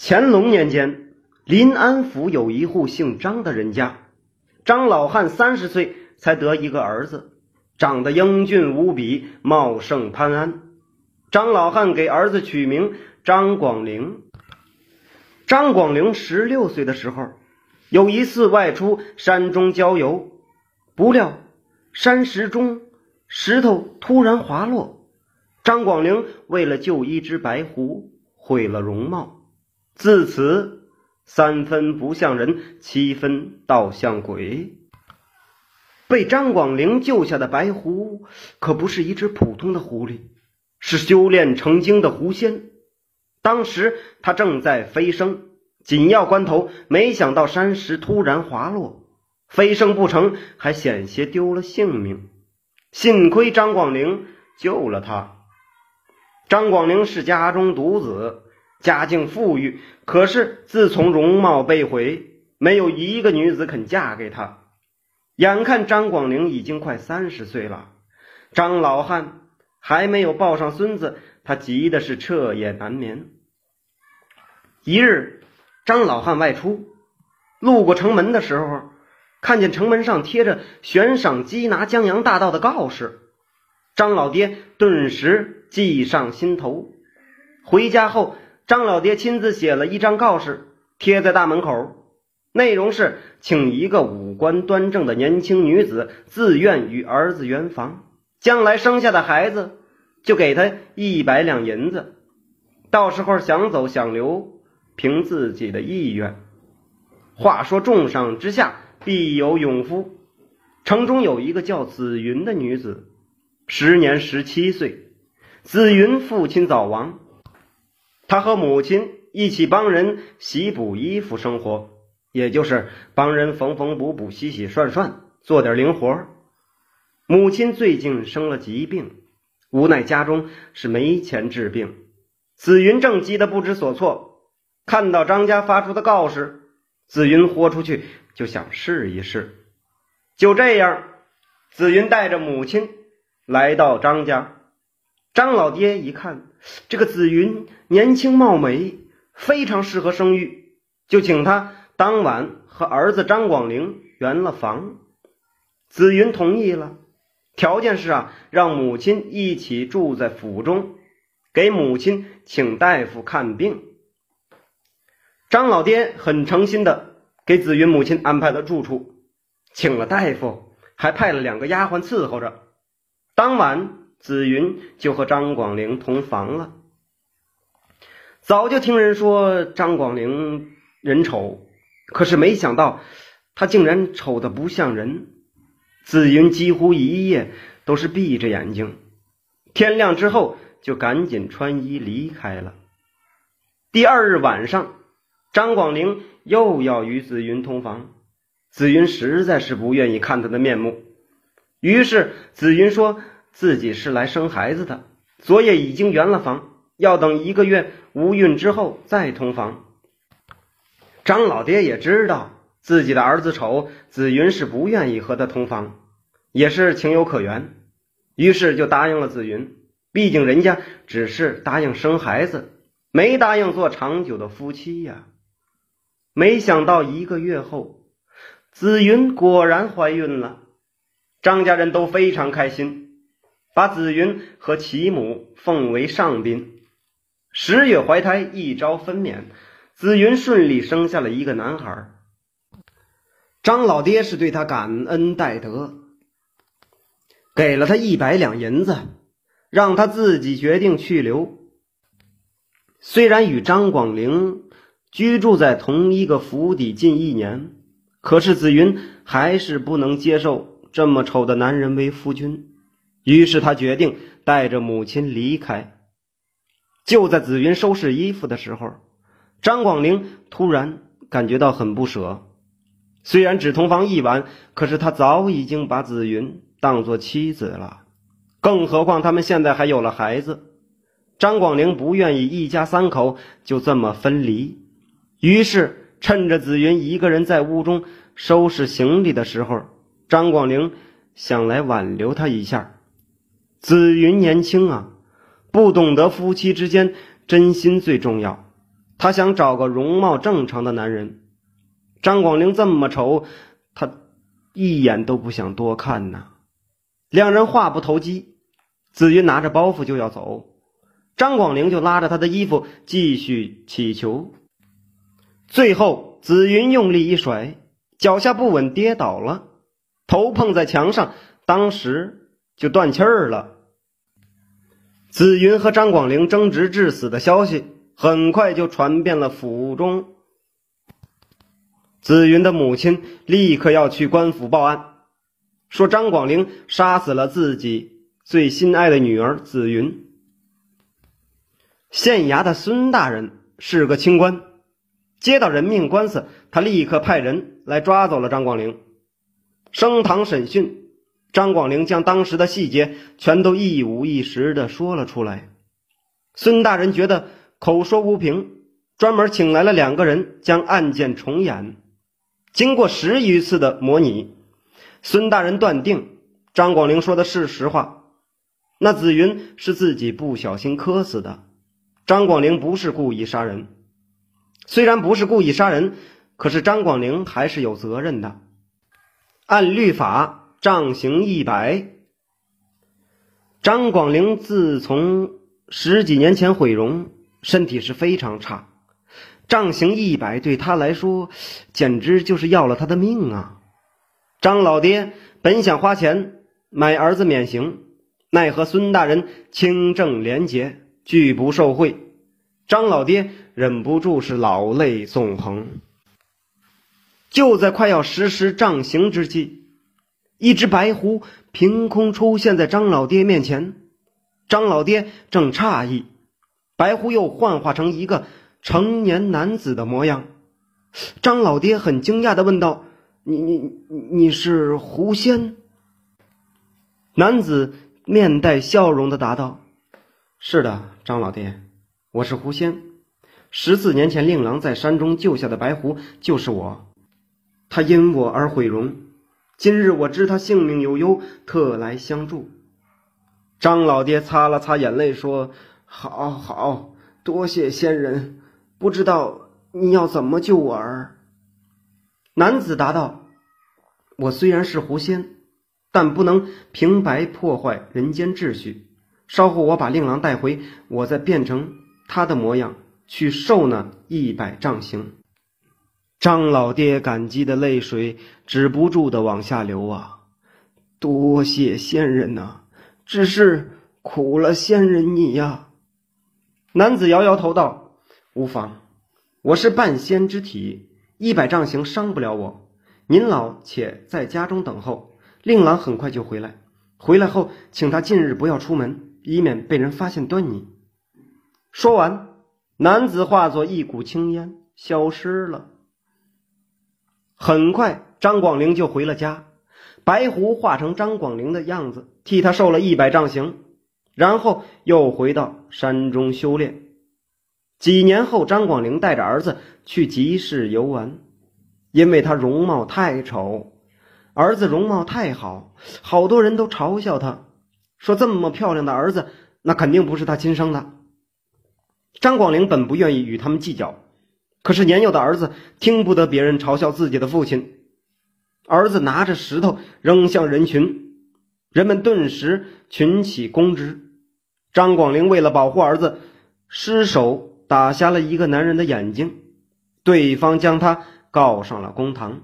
乾隆年间，临安府有一户姓张的人家，张老汉三十岁才得一个儿子，长得英俊无比，茂盛潘安。张老汉给儿子取名张广陵。张广陵十六岁的时候，有一次外出山中郊游，不料山石中石头突然滑落，张广陵为了救一只白狐，毁了容貌。自此，三分不像人，七分倒像鬼。被张广陵救下的白狐，可不是一只普通的狐狸，是修炼成精的狐仙。当时他正在飞升，紧要关头，没想到山石突然滑落，飞升不成，还险些丢了性命。幸亏张广陵救了他。张广陵是家中独子。家境富裕，可是自从容貌被毁，没有一个女子肯嫁给他。眼看张广陵已经快三十岁了，张老汉还没有抱上孙子，他急的是彻夜难眠。一日，张老汉外出，路过城门的时候，看见城门上贴着悬赏缉拿江洋大盗的告示，张老爹顿时计上心头。回家后。张老爹亲自写了一张告示，贴在大门口，内容是请一个五官端正的年轻女子自愿与儿子圆房，将来生下的孩子就给他一百两银子，到时候想走想留，凭自己的意愿。话说重赏之下必有勇夫，城中有一个叫紫云的女子，时年十七岁，紫云父亲早亡。他和母亲一起帮人洗补衣服生活，也就是帮人缝缝补补、洗洗涮涮，做点零活。母亲最近生了疾病，无奈家中是没钱治病。紫云正急得不知所措，看到张家发出的告示，紫云豁出去就想试一试。就这样，紫云带着母亲来到张家。张老爹一看，这个紫云年轻貌美，非常适合生育，就请他当晚和儿子张广陵圆了房。紫云同意了，条件是啊，让母亲一起住在府中，给母亲请大夫看病。张老爹很诚心的给紫云母亲安排了住处，请了大夫，还派了两个丫鬟伺候着。当晚。紫云就和张广陵同房了。早就听人说张广陵人丑，可是没想到他竟然丑的不像人。紫云几乎一夜都是闭着眼睛，天亮之后就赶紧穿衣离开了。第二日晚上，张广陵又要与紫云同房，紫云实在是不愿意看他的面目，于是紫云说。自己是来生孩子的，昨夜已经圆了房，要等一个月无孕之后再同房。张老爹也知道自己的儿子丑，紫云是不愿意和他同房，也是情有可原，于是就答应了紫云。毕竟人家只是答应生孩子，没答应做长久的夫妻呀。没想到一个月后，紫云果然怀孕了，张家人都非常开心。把紫云和其母奉为上宾，十月怀胎，一朝分娩，紫云顺利生下了一个男孩。张老爹是对他感恩戴德，给了他一百两银子，让他自己决定去留。虽然与张广陵居住在同一个府邸近一年，可是紫云还是不能接受这么丑的男人为夫君。于是他决定带着母亲离开。就在紫云收拾衣服的时候，张广陵突然感觉到很不舍。虽然只同房一晚，可是他早已经把紫云当做妻子了。更何况他们现在还有了孩子。张广陵不愿意一家三口就这么分离，于是趁着紫云一个人在屋中收拾行李的时候，张广陵想来挽留她一下。紫云年轻啊，不懂得夫妻之间真心最重要。他想找个容貌正常的男人。张广陵这么丑，他一眼都不想多看呐。两人话不投机，紫云拿着包袱就要走，张广陵就拉着他的衣服继续乞求。最后，紫云用力一甩，脚下不稳跌倒了，头碰在墙上，当时就断气儿了。紫云和张广陵争执致死的消息很快就传遍了府中。紫云的母亲立刻要去官府报案，说张广陵杀死了自己最心爱的女儿紫云。县衙的孙大人是个清官，接到人命官司，他立刻派人来抓走了张广陵。升堂审讯。张广陵将当时的细节全都一五一十的说了出来。孙大人觉得口说无凭，专门请来了两个人将案件重演。经过十余次的模拟，孙大人断定张广陵说的是实话。那紫云是自己不小心磕死的，张广陵不是故意杀人。虽然不是故意杀人，可是张广陵还是有责任的。按律法。杖刑一百。张广陵自从十几年前毁容，身体是非常差，杖刑一百对他来说简直就是要了他的命啊！张老爹本想花钱买儿子免刑，奈何孙大人清正廉洁，拒不受贿，张老爹忍不住是老泪纵横。就在快要实施杖刑之际。一只白狐凭空出现在张老爹面前，张老爹正诧异，白狐又幻化成一个成年男子的模样。张老爹很惊讶的问道：“你你你是狐仙？”男子面带笑容的答道：“是的，张老爹，我是狐仙。十四年前令郎在山中救下的白狐就是我，他因我而毁容。”今日我知他性命有忧，特来相助。张老爹擦了擦眼泪，说：“好好，多谢仙人。不知道你要怎么救我儿？”男子答道：“我虽然是狐仙，但不能平白破坏人间秩序。稍后我把令郎带回，我再变成他的模样去受那一百杖刑。”张老爹感激的泪水止不住的往下流啊！多谢仙人呐，只是苦了仙人你呀。男子摇摇头道：“无妨，我是半仙之体，一百丈刑伤不了我。您老且在家中等候，令郎很快就回来。回来后，请他近日不要出门，以免被人发现端倪。”说完，男子化作一股青烟消失了。很快，张广陵就回了家。白狐化成张广陵的样子，替他受了一百杖刑，然后又回到山中修炼。几年后，张广陵带着儿子去集市游玩，因为他容貌太丑，儿子容貌太好，好多人都嘲笑他，说这么漂亮的儿子，那肯定不是他亲生的。张广陵本不愿意与他们计较。可是年幼的儿子听不得别人嘲笑自己的父亲，儿子拿着石头扔向人群，人们顿时群起攻之。张广陵为了保护儿子，失手打瞎了一个男人的眼睛，对方将他告上了公堂。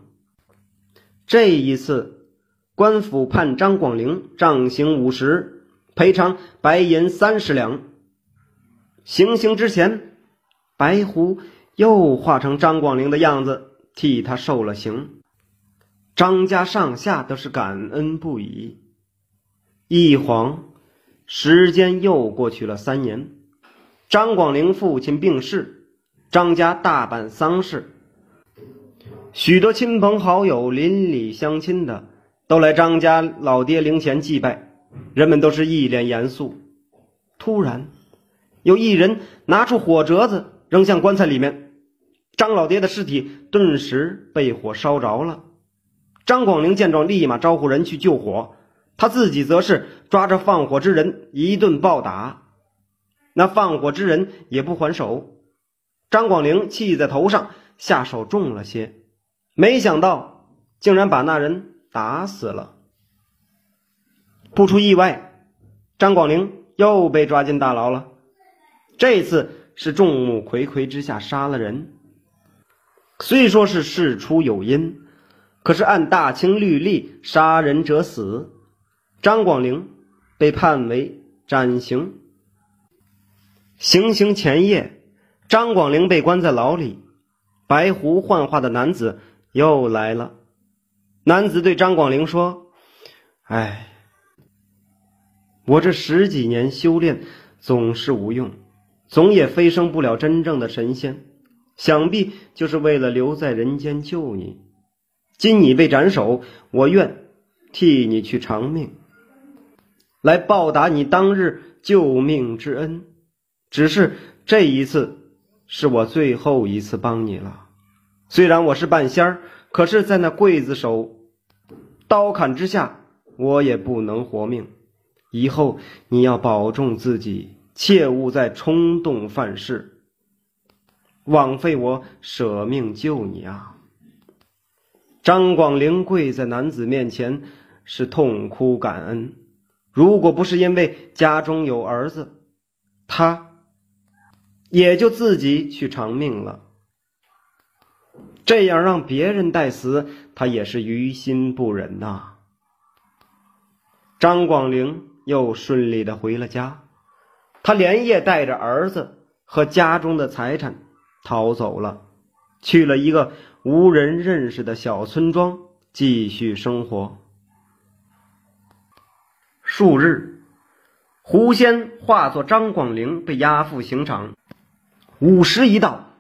这一次，官府判张广陵杖刑五十，赔偿白银三十两。行刑之前，白狐。又化成张广陵的样子，替他受了刑。张家上下都是感恩不已。一晃，时间又过去了三年。张广陵父亲病逝，张家大办丧事，许多亲朋好友、邻里乡亲的都来张家老爹灵前祭拜，人们都是一脸严肃。突然，有一人拿出火折子扔向棺材里面。张老爹的尸体顿时被火烧着了。张广陵见状，立马招呼人去救火，他自己则是抓着放火之人一顿暴打。那放火之人也不还手。张广陵气在头上，下手重了些，没想到竟然把那人打死了。不出意外，张广陵又被抓进大牢了。这次是众目睽睽之下杀了人，虽说是事出有因，可是按大清律例，杀人者死。张广陵被判为斩刑。行刑前夜。张广陵被关在牢里，白狐幻化的男子又来了。男子对张广陵说：“哎，我这十几年修炼总是无用，总也飞升不了真正的神仙，想必就是为了留在人间救你。今你被斩首，我愿替你去偿命，来报答你当日救命之恩。只是这一次。”是我最后一次帮你了，虽然我是半仙儿，可是，在那刽子手刀砍之下，我也不能活命。以后你要保重自己，切勿再冲动犯事，枉费我舍命救你啊！张广陵跪在男子面前，是痛哭感恩。如果不是因为家中有儿子，他。也就自己去偿命了，这样让别人代死，他也是于心不忍呐。张广陵又顺利的回了家，他连夜带着儿子和家中的财产逃走了，去了一个无人认识的小村庄继续生活。数日，狐仙化作张广陵被押赴刑场。午时一到，